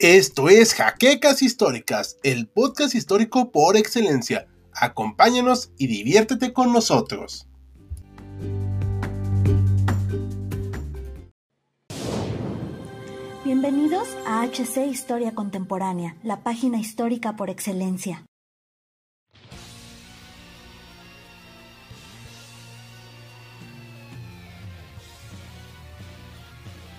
Esto es Jaquecas Históricas, el podcast histórico por excelencia. Acompáñanos y diviértete con nosotros. Bienvenidos a HC Historia Contemporánea, la página histórica por excelencia.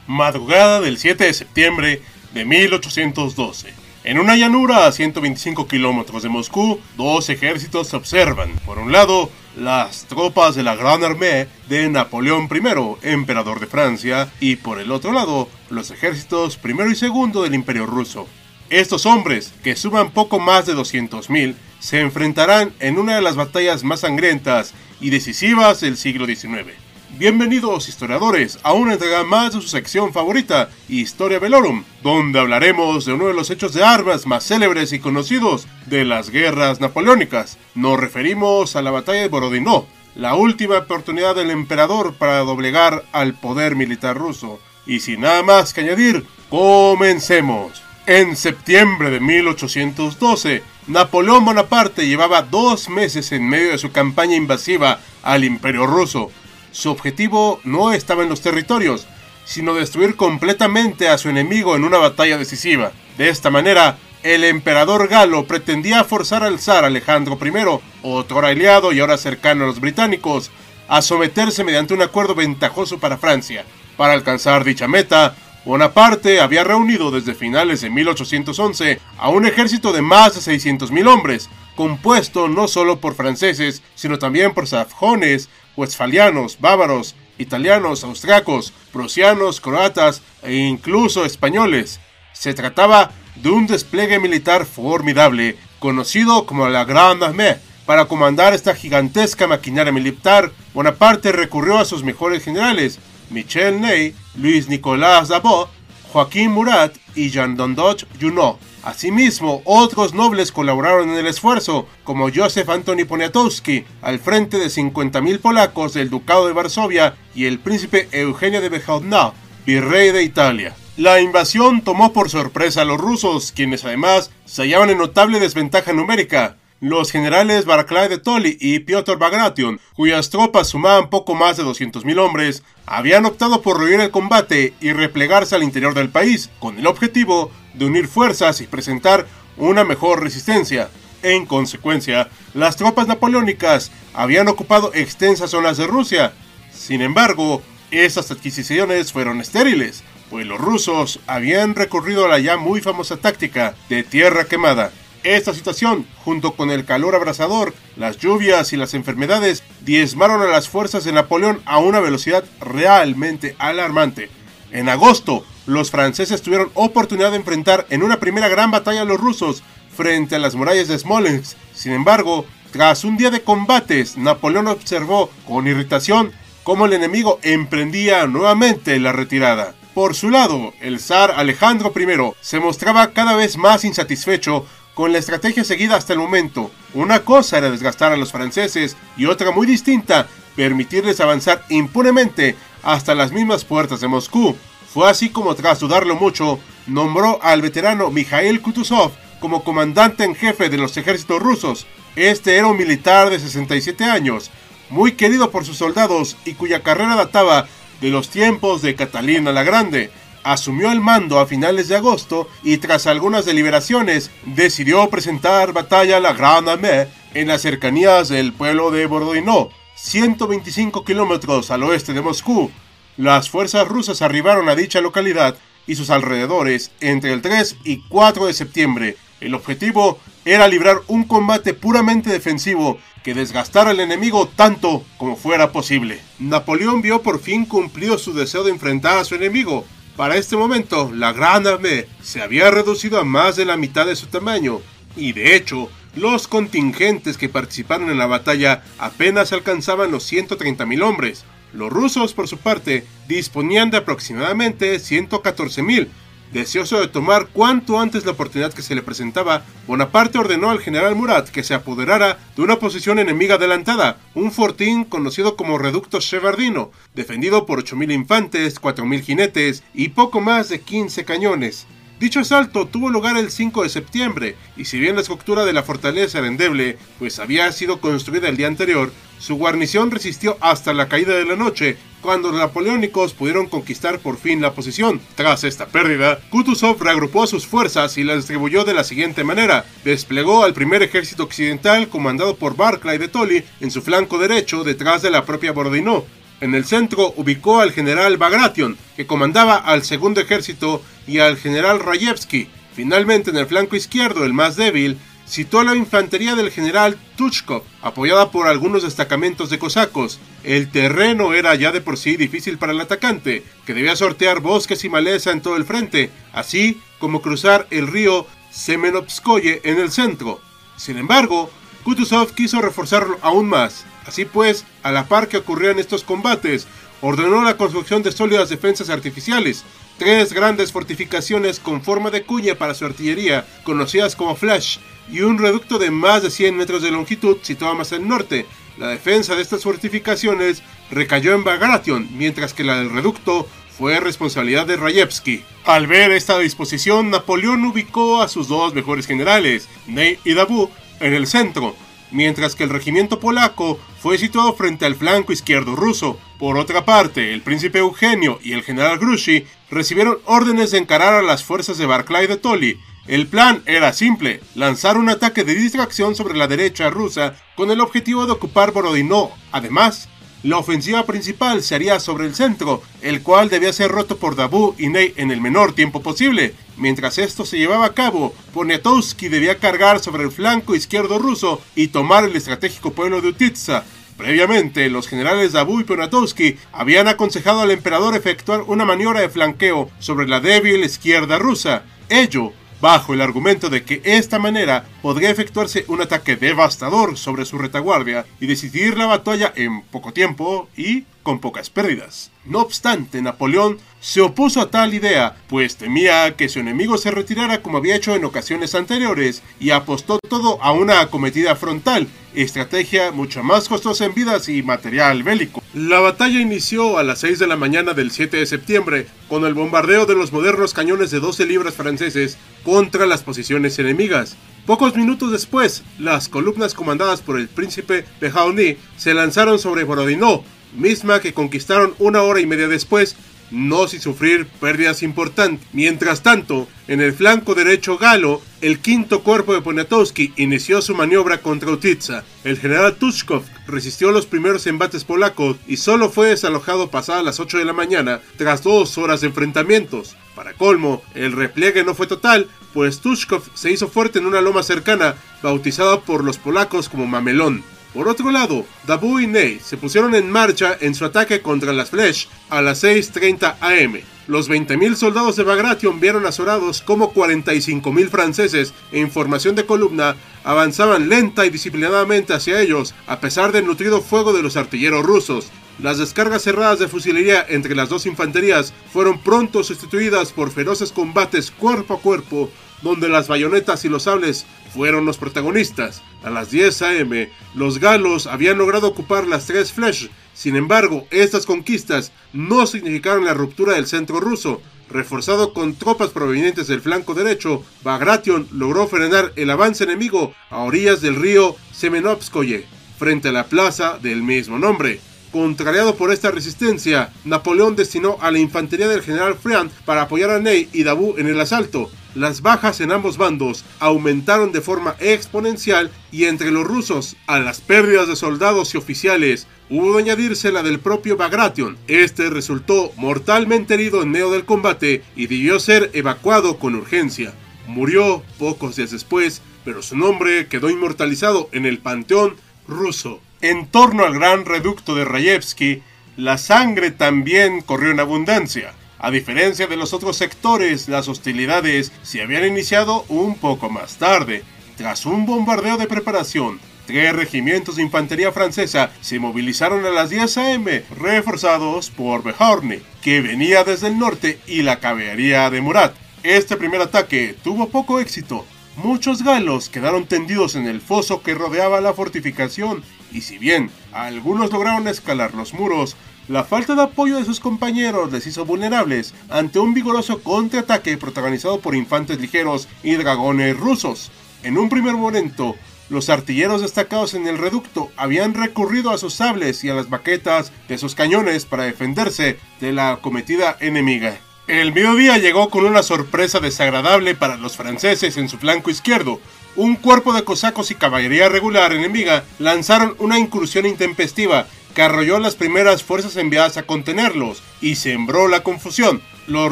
Madrugada del 7 de septiembre de 1812. En una llanura a 125 kilómetros de Moscú, dos ejércitos se observan. Por un lado, las tropas de la Gran Armée de Napoleón I, emperador de Francia, y por el otro lado, los ejércitos primero y segundo del Imperio ruso. Estos hombres, que suman poco más de 200.000, se enfrentarán en una de las batallas más sangrientas y decisivas del siglo XIX. Bienvenidos historiadores a una entrega más de su sección favorita, Historia Velorum, donde hablaremos de uno de los hechos de armas más célebres y conocidos de las guerras napoleónicas. Nos referimos a la batalla de Borodino, la última oportunidad del emperador para doblegar al poder militar ruso. Y sin nada más que añadir, comencemos. En septiembre de 1812, Napoleón Bonaparte llevaba dos meses en medio de su campaña invasiva al imperio ruso su objetivo no estaba en los territorios, sino destruir completamente a su enemigo en una batalla decisiva. De esta manera, el emperador galo pretendía forzar al zar Alejandro I, otro aliado y ahora cercano a los británicos, a someterse mediante un acuerdo ventajoso para Francia. Para alcanzar dicha meta, Bonaparte había reunido desde finales de 1811 a un ejército de más de 600.000 hombres, compuesto no solo por franceses, sino también por sajones, westfalianos, bávaros, italianos, austriacos, prusianos, croatas e incluso españoles. Se trataba de un despliegue militar formidable, conocido como la Grande Armée. Para comandar esta gigantesca maquinaria militar, Bonaparte recurrió a sus mejores generales, Michel Ney, Luis Nicolás Dabot, Joaquín Murat y Jean Dondoch Junot. Asimismo, otros nobles colaboraron en el esfuerzo, como Joseph Antoni Poniatowski, al frente de 50.000 polacos del Ducado de Varsovia, y el príncipe Eugenio de Bejaudna, virrey de Italia. La invasión tomó por sorpresa a los rusos, quienes además se hallaban en notable desventaja numérica. Los generales Barclay de Tolly y Piotr Bagration, cuyas tropas sumaban poco más de 200.000 hombres, habían optado por rehuir el combate y replegarse al interior del país, con el objetivo de unir fuerzas y presentar una mejor resistencia. En consecuencia, las tropas napoleónicas habían ocupado extensas zonas de Rusia. Sin embargo, esas adquisiciones fueron estériles, pues los rusos habían recurrido a la ya muy famosa táctica de tierra quemada. Esta situación, junto con el calor abrasador, las lluvias y las enfermedades, diezmaron a las fuerzas de Napoleón a una velocidad realmente alarmante. En agosto, los franceses tuvieron oportunidad de enfrentar en una primera gran batalla a los rusos frente a las murallas de Smolensk. Sin embargo, tras un día de combates, Napoleón observó con irritación cómo el enemigo emprendía nuevamente la retirada. Por su lado, el zar Alejandro I se mostraba cada vez más insatisfecho con la estrategia seguida hasta el momento. Una cosa era desgastar a los franceses y otra muy distinta, permitirles avanzar impunemente hasta las mismas puertas de Moscú. Fue así como tras dudarlo mucho, nombró al veterano Mikhail Kutuzov como comandante en jefe de los ejércitos rusos. Este era un militar de 67 años, muy querido por sus soldados y cuya carrera databa de los tiempos de Catalina la Grande asumió el mando a finales de agosto y tras algunas deliberaciones decidió presentar batalla a la Gran Armée en las cercanías del pueblo de Borodino, 125 kilómetros al oeste de Moscú. Las fuerzas rusas arribaron a dicha localidad y sus alrededores entre el 3 y 4 de septiembre. El objetivo era librar un combate puramente defensivo que desgastara al enemigo tanto como fuera posible. Napoleón vio por fin cumplido su deseo de enfrentar a su enemigo, para este momento, la Gran Armée se había reducido a más de la mitad de su tamaño, y de hecho, los contingentes que participaron en la batalla apenas alcanzaban los 130.000 hombres. Los rusos, por su parte, disponían de aproximadamente 114.000, Deseoso de tomar cuanto antes la oportunidad que se le presentaba, Bonaparte ordenó al general Murat que se apoderara de una posición enemiga adelantada, un fortín conocido como Reducto Chevardino, defendido por 8.000 infantes, 4.000 jinetes y poco más de 15 cañones. Dicho asalto tuvo lugar el 5 de septiembre, y si bien la estructura de la fortaleza era endeble, pues había sido construida el día anterior, su guarnición resistió hasta la caída de la noche, cuando los napoleónicos pudieron conquistar por fin la posición. Tras esta pérdida, Kutuzov reagrupó sus fuerzas y las distribuyó de la siguiente manera. Desplegó al primer ejército occidental comandado por Barclay de Tolly en su flanco derecho detrás de la propia Borodino. En el centro ubicó al general Bagration, que comandaba al segundo ejército, y al general Rayevsky. Finalmente, en el flanco izquierdo, el más débil, citó la infantería del general Tuchkov, apoyada por algunos destacamentos de cosacos. El terreno era ya de por sí difícil para el atacante, que debía sortear bosques y maleza en todo el frente, así como cruzar el río Semenovskoye en el centro. Sin embargo, Kutuzov quiso reforzarlo aún más. Así pues, a la par que ocurrían estos combates, ordenó la construcción de sólidas defensas artificiales, tres grandes fortificaciones con forma de cuña para su artillería, conocidas como Flash, y un reducto de más de 100 metros de longitud situado más al norte. La defensa de estas fortificaciones recayó en Bagration, mientras que la del reducto fue responsabilidad de Rayevsky. Al ver esta disposición, Napoleón ubicó a sus dos mejores generales, Ney y Davout, en el centro, mientras que el regimiento polaco fue situado frente al flanco izquierdo ruso. Por otra parte, el príncipe Eugenio y el general Grouchy recibieron órdenes de encarar a las fuerzas de Barclay de Tolly. El plan era simple, lanzar un ataque de distracción sobre la derecha rusa con el objetivo de ocupar Borodino. Además, la ofensiva principal se haría sobre el centro, el cual debía ser roto por Davout y Ney en el menor tiempo posible. Mientras esto se llevaba a cabo, Poniatowski debía cargar sobre el flanco izquierdo ruso y tomar el estratégico pueblo de Utitsa. Previamente, los generales Davout y Poniatowski habían aconsejado al emperador efectuar una maniobra de flanqueo sobre la débil izquierda rusa. Ello bajo el argumento de que esta manera podría efectuarse un ataque devastador sobre su retaguardia y decidir la batalla en poco tiempo y con pocas pérdidas. No obstante, Napoleón se opuso a tal idea, pues temía que su enemigo se retirara como había hecho en ocasiones anteriores y apostó todo a una acometida frontal, estrategia mucho más costosa en vidas y material bélico. La batalla inició a las 6 de la mañana del 7 de septiembre con el bombardeo de los modernos cañones de 12 libras franceses contra las posiciones enemigas. Pocos minutos después, las columnas comandadas por el príncipe Beauharnais se lanzaron sobre Borodino, misma que conquistaron una hora y media después, no sin sufrir pérdidas importantes. Mientras tanto, en el flanco derecho galo, el quinto cuerpo de Poniatowski inició su maniobra contra Utitsa. El general Tushkov resistió los primeros embates polacos y solo fue desalojado pasadas las 8 de la mañana tras dos horas de enfrentamientos. Para colmo, el repliegue no fue total, pues Tushkov se hizo fuerte en una loma cercana, bautizada por los polacos como Mamelón. Por otro lado, Dabu y Ney se pusieron en marcha en su ataque contra las Flesh a las 6.30 am. Los 20.000 soldados de Bagration vieron azorados como 45.000 franceses en formación de columna avanzaban lenta y disciplinadamente hacia ellos, a pesar del nutrido fuego de los artilleros rusos. Las descargas cerradas de fusilería entre las dos infanterías fueron pronto sustituidas por feroces combates cuerpo a cuerpo, donde las bayonetas y los sables fueron los protagonistas. A las 10 am, los galos habían logrado ocupar las tres Flesh. Sin embargo, estas conquistas no significaron la ruptura del centro ruso. Reforzado con tropas provenientes del flanco derecho, Bagration logró frenar el avance enemigo a orillas del río Semenovskoye, frente a la plaza del mismo nombre. Contrariado por esta resistencia, Napoleón destinó a la infantería del general Friant para apoyar a Ney y Davout en el asalto. Las bajas en ambos bandos aumentaron de forma exponencial y entre los rusos, a las pérdidas de soldados y oficiales, hubo de añadirse la del propio Bagration. Este resultó mortalmente herido en medio del combate y debió ser evacuado con urgencia. Murió pocos días después, pero su nombre quedó inmortalizado en el panteón ruso. En torno al gran reducto de Rayevsky, la sangre también corrió en abundancia. A diferencia de los otros sectores, las hostilidades se habían iniciado un poco más tarde. Tras un bombardeo de preparación, tres regimientos de infantería francesa se movilizaron a las 10 am, reforzados por Beauharnais, que venía desde el norte, y la caballería de Murat. Este primer ataque tuvo poco éxito. Muchos galos quedaron tendidos en el foso que rodeaba la fortificación y si bien algunos lograron escalar los muros, La falta de apoyo de sus compañeros les hizo vulnerables ante un vigoroso contraataque protagonizado por infantes ligeros y dragones rusos. En un primer momento, los artilleros destacados en el reducto habían recurrido a sus sables y a las baquetas de sus cañones para defenderse de la acometida enemiga. El mediodía llegó con una sorpresa desagradable para los franceses en su flanco izquierdo. Un cuerpo de cosacos y caballería regular enemiga lanzaron una incursión intempestiva que arrolló las primeras fuerzas enviadas a contenerlos y sembró la confusión. Los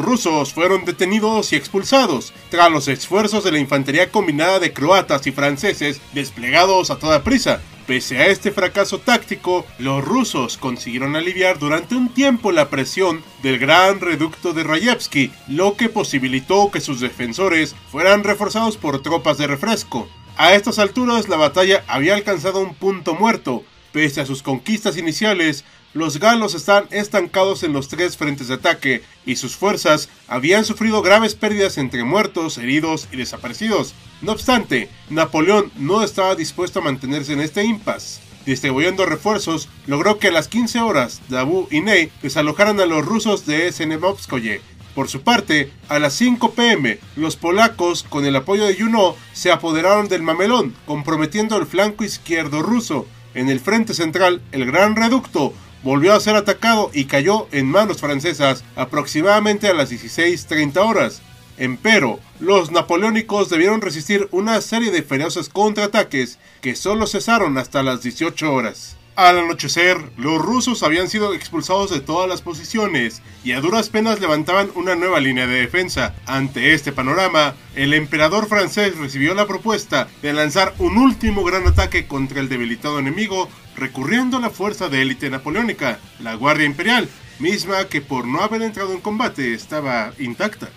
rusos fueron detenidos y expulsados, tras los esfuerzos de la infantería combinada de croatas y franceses desplegados a toda prisa. Pese a este fracaso táctico, los rusos consiguieron aliviar durante un tiempo la presión del gran reducto de Rayevsky, lo que posibilitó que sus defensores fueran reforzados por tropas de refresco. A estas alturas la batalla había alcanzado un punto muerto, Pese a sus conquistas iniciales, los galos están estancados en los tres frentes de ataque y sus fuerzas habían sufrido graves pérdidas entre muertos, heridos y desaparecidos. No obstante, Napoleón no estaba dispuesto a mantenerse en este impasse. Distribuyendo refuerzos, logró que a las 15 horas Dabu y Ney desalojaran a los rusos de Senemovskoye. Por su parte, a las 5 pm, los polacos, con el apoyo de Junot, se apoderaron del Mamelón, comprometiendo el flanco izquierdo ruso. En el frente central, el Gran Reducto volvió a ser atacado y cayó en manos francesas aproximadamente a las 16.30 horas. Empero, los napoleónicos debieron resistir una serie de feroces contraataques que solo cesaron hasta las 18 horas. Al anochecer, los rusos habían sido expulsados de todas las posiciones y a duras penas levantaban una nueva línea de defensa. Ante este panorama, el emperador francés recibió la propuesta de lanzar un último gran ataque contra el debilitado enemigo, recurriendo a la fuerza de élite napoleónica, la Guardia Imperial, misma que por no haber entrado en combate estaba intacta.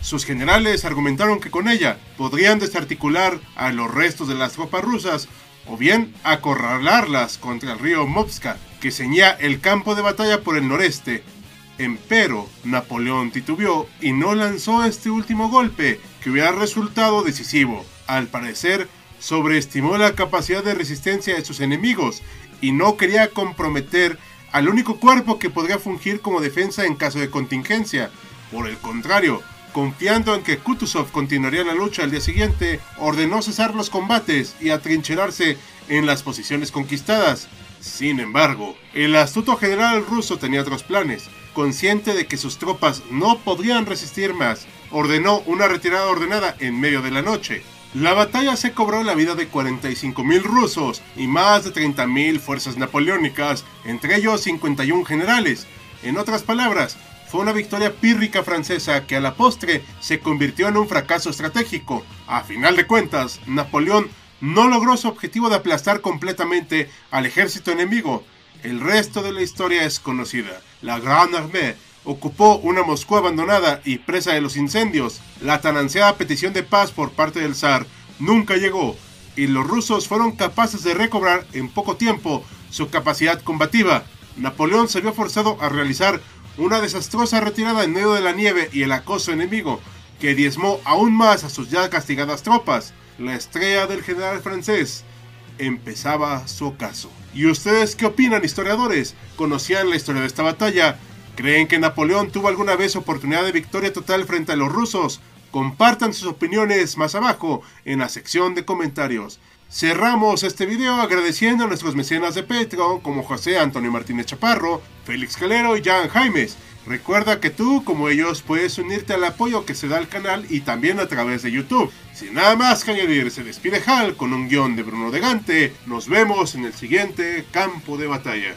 Sus generales argumentaron que con ella podrían desarticular a los restos de las tropas rusas o bien acorralarlas contra el río Movska, que ceñía el campo de batalla por el noreste. Empero, Napoleón titubeó y no lanzó este último golpe, que hubiera resultado decisivo. Al parecer, sobreestimó la capacidad de resistencia de sus enemigos y no quería comprometer al único cuerpo que podría fungir como defensa en caso de contingencia. Por el contrario, Confiando en que Kutuzov continuaría la lucha al día siguiente, ordenó cesar los combates y atrincherarse en las posiciones conquistadas. Sin embargo, el astuto general ruso tenía otros planes. Consciente de que sus tropas no podrían resistir más, ordenó una retirada ordenada en medio de la noche. La batalla se cobró la vida de 45.000 rusos y más de 30.000 fuerzas napoleónicas, entre ellos 51 generales. En otras palabras, fue una victoria pírrica francesa que a la postre se convirtió en un fracaso estratégico. A final de cuentas, Napoleón no logró su objetivo de aplastar completamente al ejército enemigo. El resto de la historia es conocida. La Grande Armée ocupó una Moscú abandonada y presa de los incendios. La tan ansiada petición de paz por parte del zar nunca llegó y los rusos fueron capaces de recobrar en poco tiempo su capacidad combativa. Napoleón se vio forzado a realizar una desastrosa retirada en medio de la nieve y el acoso enemigo, que diezmó aún más a sus ya castigadas tropas. La estrella del general francés empezaba su ocaso. ¿Y ustedes qué opinan, historiadores? ¿Conocían la historia de esta batalla? ¿Creen que Napoleón tuvo alguna vez oportunidad de victoria total frente a los rusos? Compartan sus opiniones más abajo en la sección de comentarios. Cerramos este video agradeciendo a nuestros mecenas de Patreon como José Antonio Martínez Chaparro, Félix Calero y Jan Jaimes. Recuerda que tú, como ellos, puedes unirte al apoyo que se da al canal y también a través de YouTube. Sin nada más que añadir, se despide Hal con un guion de Bruno de Gante. Nos vemos en el siguiente campo de batalla.